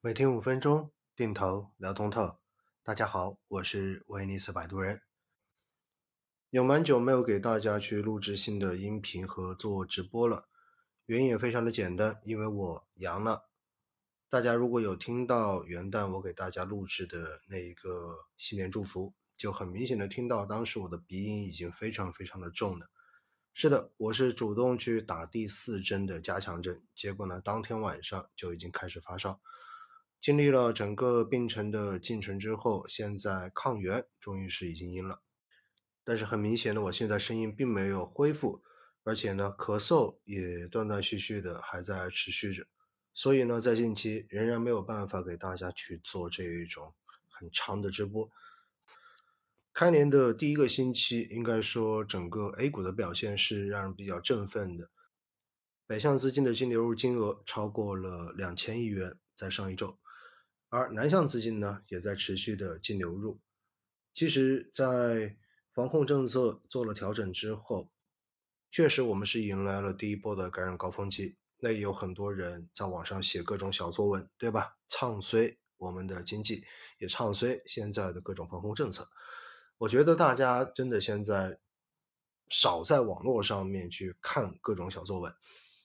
每天五分钟，定投聊通透。大家好，我是威尼斯摆渡人。有蛮久没有给大家去录制新的音频和做直播了，原因也非常的简单，因为我阳了。大家如果有听到元旦我给大家录制的那一个新年祝福，就很明显的听到当时我的鼻音已经非常非常的重了。是的，我是主动去打第四针的加强针，结果呢，当天晚上就已经开始发烧。经历了整个病程的进程之后，现在抗原终于是已经阴了，但是很明显的，我现在声音并没有恢复，而且呢，咳嗽也断断续续的还在持续着，所以呢，在近期仍然没有办法给大家去做这一种很长的直播。开年的第一个星期，应该说整个 A 股的表现是让人比较振奋的。北向资金的净流入金额超过了两千亿元，在上一周，而南向资金呢也在持续的净流入。其实，在防控政策做了调整之后，确实我们是迎来了第一波的感染高峰期。那也有很多人在网上写各种小作文，对吧？唱衰我们的经济，也唱衰现在的各种防控政策。我觉得大家真的现在少在网络上面去看各种小作文，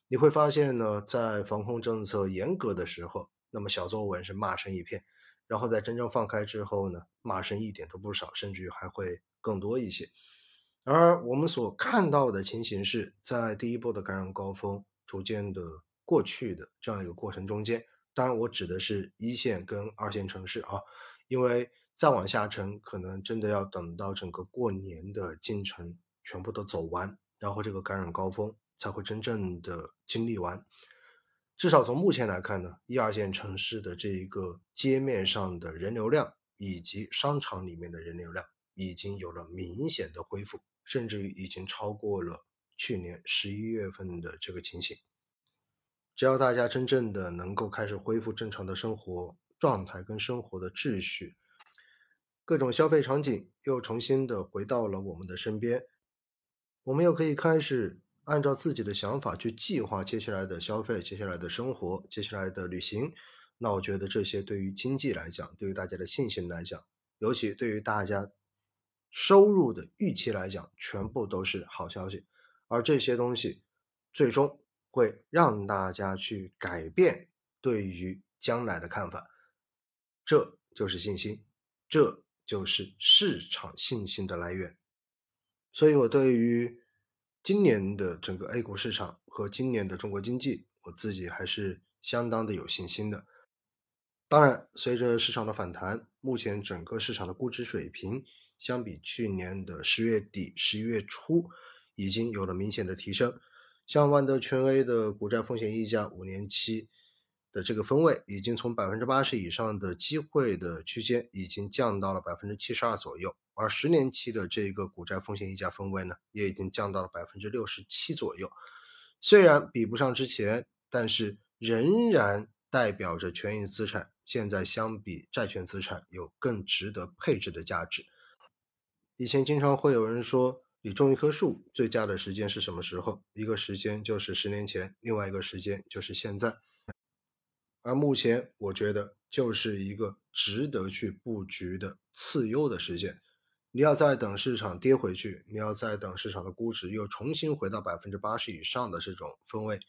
你会发现呢，在防控政策严格的时候，那么小作文是骂声一片，然后在真正放开之后呢，骂声一点都不少，甚至于还会更多一些。而我们所看到的情形是在第一波的感染高峰逐渐的过去的这样一个过程中间，当然我指的是一线跟二线城市啊，因为。再往下沉，可能真的要等到整个过年的进程全部都走完，然后这个感染高峰才会真正的经历完。至少从目前来看呢，一二线城市的这一个街面上的人流量，以及商场里面的人流量，已经有了明显的恢复，甚至于已经超过了去年十一月份的这个情形。只要大家真正的能够开始恢复正常的生活状态跟生活的秩序。各种消费场景又重新的回到了我们的身边，我们又可以开始按照自己的想法去计划接下来的消费、接下来的生活、接下来的旅行。那我觉得这些对于经济来讲，对于大家的信心来讲，尤其对于大家收入的预期来讲，全部都是好消息。而这些东西最终会让大家去改变对于将来的看法，这就是信心，这。就是市场信心的来源，所以我对于今年的整个 A 股市场和今年的中国经济，我自己还是相当的有信心的。当然，随着市场的反弹，目前整个市场的估值水平相比去年的十月底、十一月初已经有了明显的提升，像万德全 A 的股债风险溢价五年期。的这个分位已经从百分之八十以上的机会的区间，已经降到了百分之七十二左右，而十年期的这个股债风险溢价分位呢，也已经降到了百分之六十七左右。虽然比不上之前，但是仍然代表着权益资产现在相比债券资产有更值得配置的价值。以前经常会有人说，你种一棵树最佳的时间是什么时候？一个时间就是十年前，另外一个时间就是现在。而目前，我觉得就是一个值得去布局的次优的时间。你要再等市场跌回去，你要再等市场的估值又重新回到百分之八十以上的这种分位，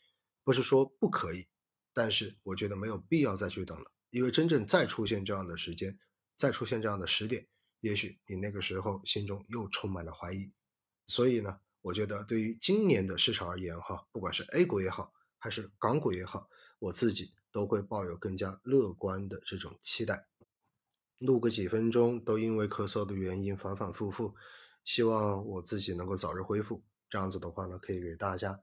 不是说不可以，但是我觉得没有必要再去等了。因为真正再出现这样的时间，再出现这样的时点，也许你那个时候心中又充满了怀疑。所以呢，我觉得对于今年的市场而言，哈，不管是 A 股也好，还是港股也好，我自己。都会抱有更加乐观的这种期待。录个几分钟，都因为咳嗽的原因反反复复，希望我自己能够早日恢复。这样子的话呢，可以给大家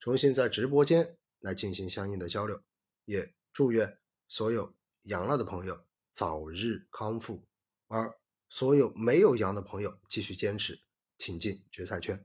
重新在直播间来进行相应的交流。也祝愿所有阳了的朋友早日康复，而所有没有阳的朋友继续坚持挺进决赛圈。